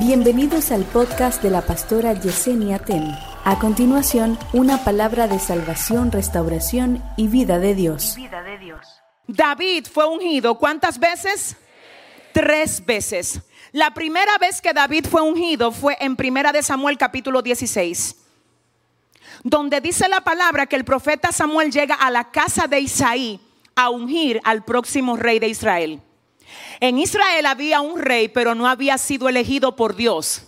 Bienvenidos al podcast de la pastora Yesenia Ten. A continuación, una palabra de salvación, restauración y vida de Dios. Vida de Dios. David fue ungido ¿cuántas veces? Tres veces. La primera vez que David fue ungido fue en Primera de Samuel capítulo 16. Donde dice la palabra que el profeta Samuel llega a la casa de Isaí a ungir al próximo rey de Israel. En Israel había un rey, pero no había sido elegido por Dios.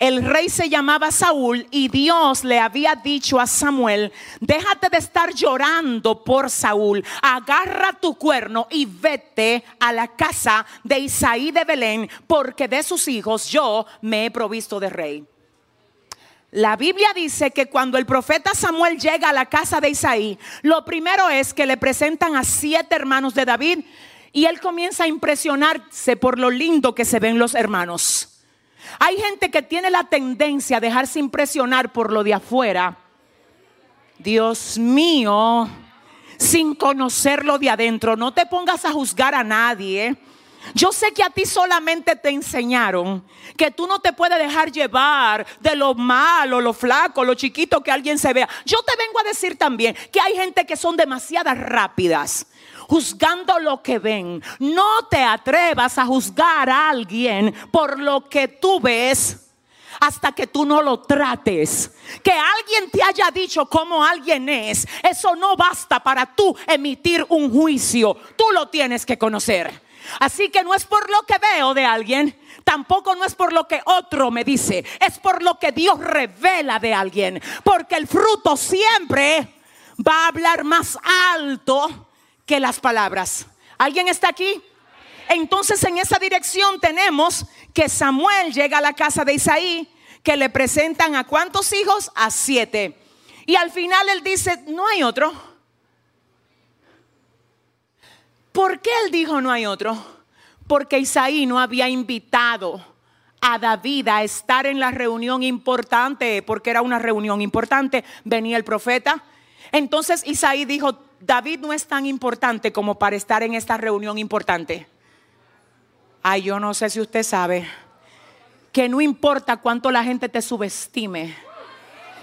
El rey se llamaba Saúl y Dios le había dicho a Samuel, déjate de estar llorando por Saúl, agarra tu cuerno y vete a la casa de Isaí de Belén, porque de sus hijos yo me he provisto de rey. La Biblia dice que cuando el profeta Samuel llega a la casa de Isaí, lo primero es que le presentan a siete hermanos de David y él comienza a impresionarse por lo lindo que se ven los hermanos. Hay gente que tiene la tendencia a dejarse impresionar por lo de afuera. Dios mío, sin conocerlo de adentro. No te pongas a juzgar a nadie. Yo sé que a ti solamente te enseñaron que tú no te puedes dejar llevar de lo malo, lo flaco, lo chiquito que alguien se vea. Yo te vengo a decir también que hay gente que son demasiadas rápidas juzgando lo que ven. No te atrevas a juzgar a alguien por lo que tú ves hasta que tú no lo trates. Que alguien te haya dicho cómo alguien es, eso no basta para tú emitir un juicio. Tú lo tienes que conocer. Así que no es por lo que veo de alguien, tampoco no es por lo que otro me dice, es por lo que Dios revela de alguien. Porque el fruto siempre va a hablar más alto que las palabras. ¿Alguien está aquí? Entonces en esa dirección tenemos que Samuel llega a la casa de Isaí, que le presentan a cuántos hijos? A siete. Y al final él dice, no hay otro. ¿Por qué él dijo no hay otro? Porque Isaí no había invitado a David a estar en la reunión importante, porque era una reunión importante, venía el profeta. Entonces Isaí dijo, David no es tan importante como para estar en esta reunión importante. Ay, yo no sé si usted sabe que no importa cuánto la gente te subestime,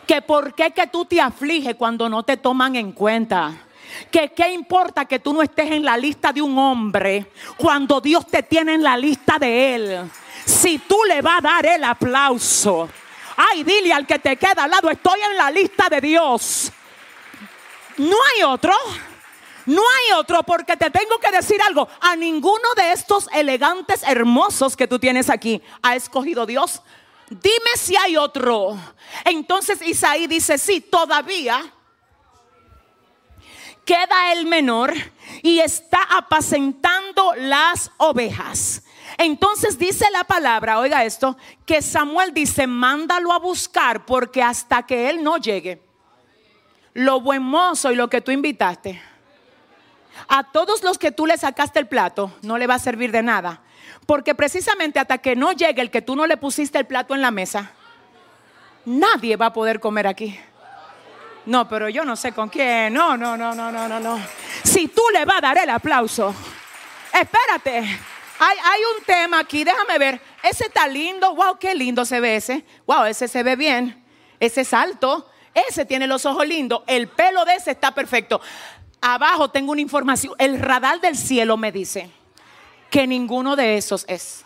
que por qué que tú te afliges cuando no te toman en cuenta. Que qué importa que tú no estés en la lista de un hombre cuando Dios te tiene en la lista de él. Si tú le vas a dar el aplauso. Ay, dile al que te queda al lado, estoy en la lista de Dios. No hay otro. No hay otro porque te tengo que decir algo. A ninguno de estos elegantes, hermosos que tú tienes aquí ha escogido Dios. Dime si hay otro. Entonces Isaí dice, sí, todavía queda el menor y está apacentando las ovejas. Entonces dice la palabra, oiga esto, que Samuel dice, mándalo a buscar porque hasta que él no llegue, lo buen mozo y lo que tú invitaste, a todos los que tú le sacaste el plato, no le va a servir de nada. Porque precisamente hasta que no llegue el que tú no le pusiste el plato en la mesa, nadie va a poder comer aquí. No, pero yo no sé con quién. No, no, no, no, no, no, no. Si tú le vas a dar el aplauso, espérate. Hay, hay un tema aquí, déjame ver. Ese está lindo. Wow, qué lindo se ve ese. Wow, ese se ve bien. Ese es alto. Ese tiene los ojos lindos, el pelo de ese está perfecto. Abajo tengo una información, el radar del cielo me dice que ninguno de esos es.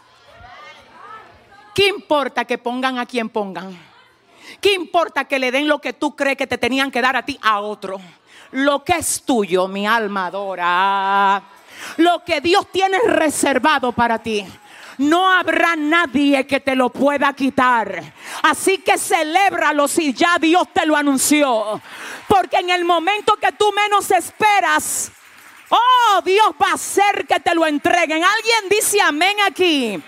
¿Qué importa que pongan a quien pongan? ¿Qué importa que le den lo que tú crees que te tenían que dar a ti a otro? Lo que es tuyo, mi alma adora. Lo que Dios tiene reservado para ti no habrá nadie que te lo pueda quitar. Así que celébralo si ya Dios te lo anunció. Porque en el momento que tú menos esperas, oh, Dios va a hacer que te lo entreguen. Alguien dice amén aquí.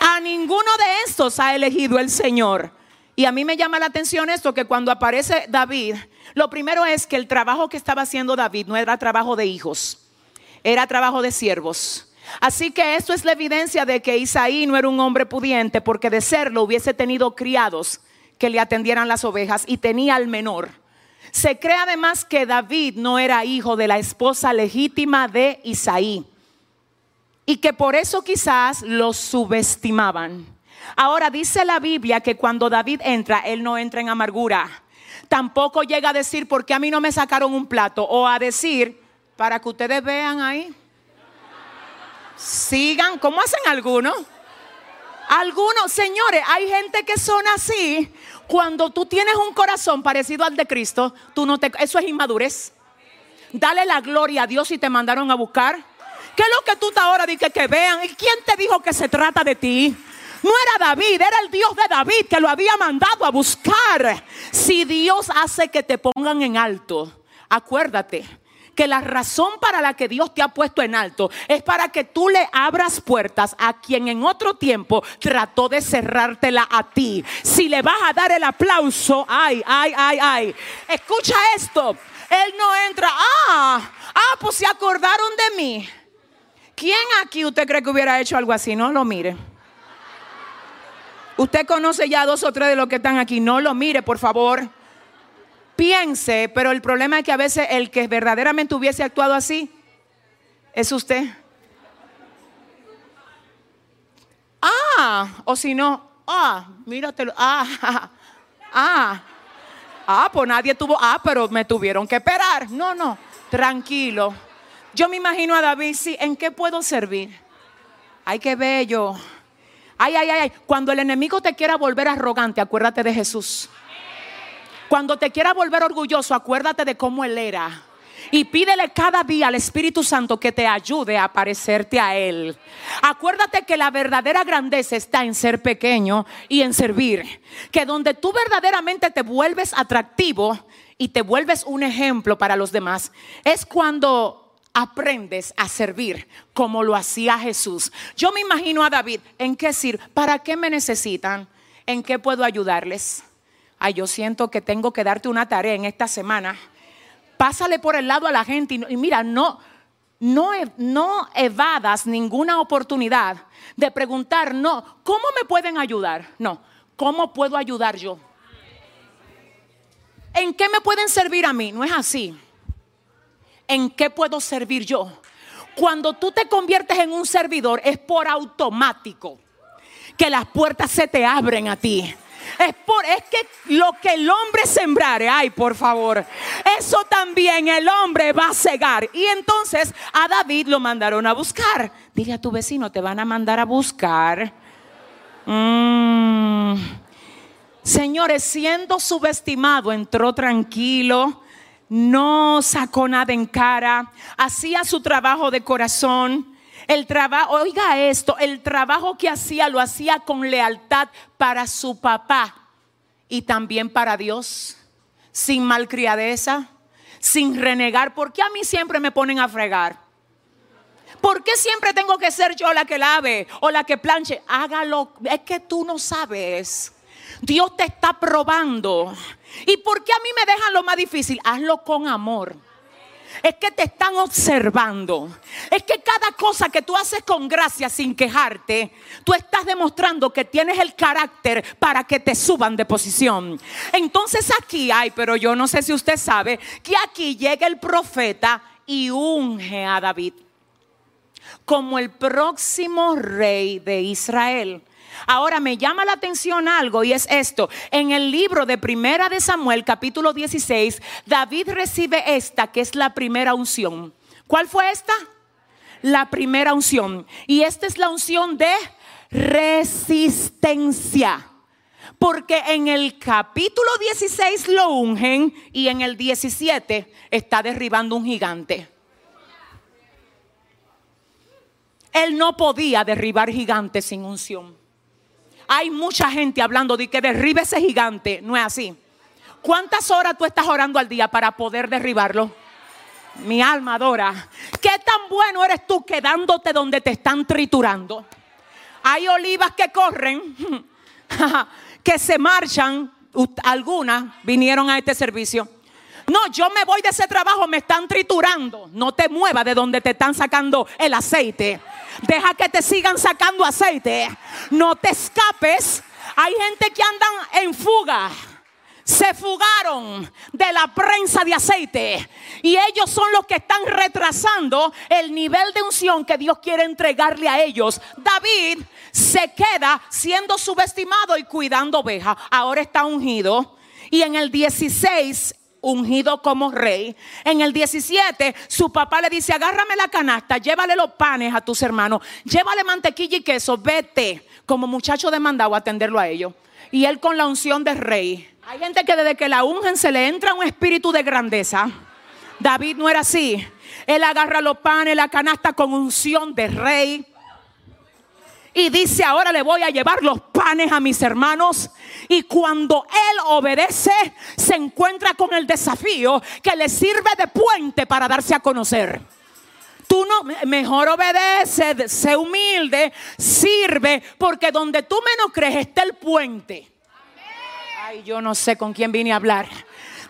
A ninguno de estos ha elegido el Señor. Y a mí me llama la atención esto, que cuando aparece David, lo primero es que el trabajo que estaba haciendo David no era trabajo de hijos, era trabajo de siervos. Así que esto es la evidencia de que Isaí no era un hombre pudiente, porque de serlo hubiese tenido criados que le atendieran las ovejas y tenía al menor. Se cree además que David no era hijo de la esposa legítima de Isaí y que por eso quizás lo subestimaban. Ahora dice la Biblia que cuando David entra, él no entra en amargura. Tampoco llega a decir, ¿por qué a mí no me sacaron un plato? O a decir, para que ustedes vean ahí. Sigan, ¿cómo hacen algunos? Algunos, señores, hay gente que son así. Cuando tú tienes un corazón parecido al de Cristo, tú no te, eso es inmadurez. Dale la gloria a Dios y te mandaron a buscar. ¿Qué es lo que tú ahora dices que vean? ¿Y quién te dijo que se trata de ti? No era David, era el Dios de David que lo había mandado a buscar. Si Dios hace que te pongan en alto, acuérdate que la razón para la que Dios te ha puesto en alto es para que tú le abras puertas a quien en otro tiempo trató de cerrártela a ti. Si le vas a dar el aplauso, ay, ay, ay, ay. Escucha esto. Él no entra, ah, ah, pues se acordaron de mí. ¿Quién aquí usted cree que hubiera hecho algo así? No lo mire. Usted conoce ya dos o tres de los que están aquí. No lo mire, por favor. Piense, pero el problema es que a veces el que verdaderamente hubiese actuado así es usted. Ah, o si no, ah, míratelo, ah, ah, ah, pues nadie tuvo, ah, pero me tuvieron que esperar. No, no, tranquilo. Yo me imagino a David, sí, ¿en qué puedo servir? Ay, qué bello. Ay, ay, ay, cuando el enemigo te quiera volver arrogante, acuérdate de Jesús. Cuando te quiera volver orgulloso, acuérdate de cómo Él era. Y pídele cada día al Espíritu Santo que te ayude a parecerte a Él. Acuérdate que la verdadera grandeza está en ser pequeño y en servir. Que donde tú verdaderamente te vuelves atractivo y te vuelves un ejemplo para los demás, es cuando aprendes a servir como lo hacía Jesús. Yo me imagino a David, ¿en qué sir? ¿Para qué me necesitan? ¿En qué puedo ayudarles? Ay, yo siento que tengo que darte una tarea en esta semana. Pásale por el lado a la gente y, mira, no, no, no evadas ninguna oportunidad de preguntar, no, ¿cómo me pueden ayudar? No, ¿cómo puedo ayudar yo? ¿En qué me pueden servir a mí? No es así. ¿En qué puedo servir yo? Cuando tú te conviertes en un servidor es por automático que las puertas se te abren a ti. Es, por, es que lo que el hombre sembrare, ay, por favor, eso también el hombre va a cegar. Y entonces a David lo mandaron a buscar. Dile a tu vecino, te van a mandar a buscar. Mm. Señores, siendo subestimado, entró tranquilo no sacó nada en cara, hacía su trabajo de corazón. El trabajo, oiga esto, el trabajo que hacía lo hacía con lealtad para su papá y también para Dios, sin malcriadeza, sin renegar. ¿Por qué a mí siempre me ponen a fregar? ¿Por qué siempre tengo que ser yo la que lave o la que planche? Hágalo, es que tú no sabes. Dios te está probando. ¿Y por qué a mí me dejan lo más difícil? Hazlo con amor es que te están observando. Es que cada cosa que tú haces con gracia sin quejarte, tú estás demostrando que tienes el carácter para que te suban de posición. Entonces aquí hay, pero yo no sé si usted sabe, que aquí llega el profeta y unge a David como el próximo rey de Israel. Ahora me llama la atención algo y es esto. En el libro de Primera de Samuel, capítulo 16, David recibe esta que es la primera unción. ¿Cuál fue esta? La primera unción. Y esta es la unción de resistencia. Porque en el capítulo 16 lo ungen y en el 17 está derribando un gigante. Él no podía derribar gigantes sin unción. Hay mucha gente hablando de que derribe ese gigante. No es así. ¿Cuántas horas tú estás orando al día para poder derribarlo? Mi alma adora. ¿Qué tan bueno eres tú quedándote donde te están triturando? Hay olivas que corren, que se marchan. Algunas vinieron a este servicio. No, yo me voy de ese trabajo, me están triturando. No te muevas de donde te están sacando el aceite. Deja que te sigan sacando aceite. No te escapes. Hay gente que andan en fuga. se fugaron de la prensa de aceite y ellos son los que están retrasando el nivel de unción que Dios quiere entregarle a ellos. David se queda siendo subestimado y cuidando ovejas. Ahora está ungido y en el 16 ungido como rey. En el 17, su papá le dice, agárrame la canasta, llévale los panes a tus hermanos, llévale mantequilla y queso, vete como muchacho demandado a atenderlo a ellos. Y él con la unción de rey hay gente que desde que la ungen se le entra un espíritu de grandeza. David no era así. Él agarra los panes, la canasta con unción de rey. Y dice, ahora le voy a llevar los a mis hermanos. Y cuando él obedece, se encuentra con el desafío que le sirve de puente para darse a conocer. Tú no, mejor obedece, sé humilde, sirve, porque donde tú menos crees está el puente. Ay, yo no sé con quién vine a hablar.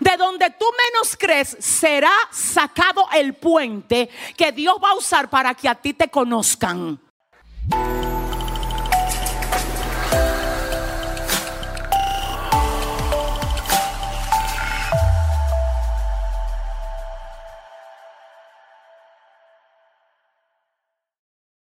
De donde tú menos crees será sacado el puente que Dios va a usar para que a ti te conozcan.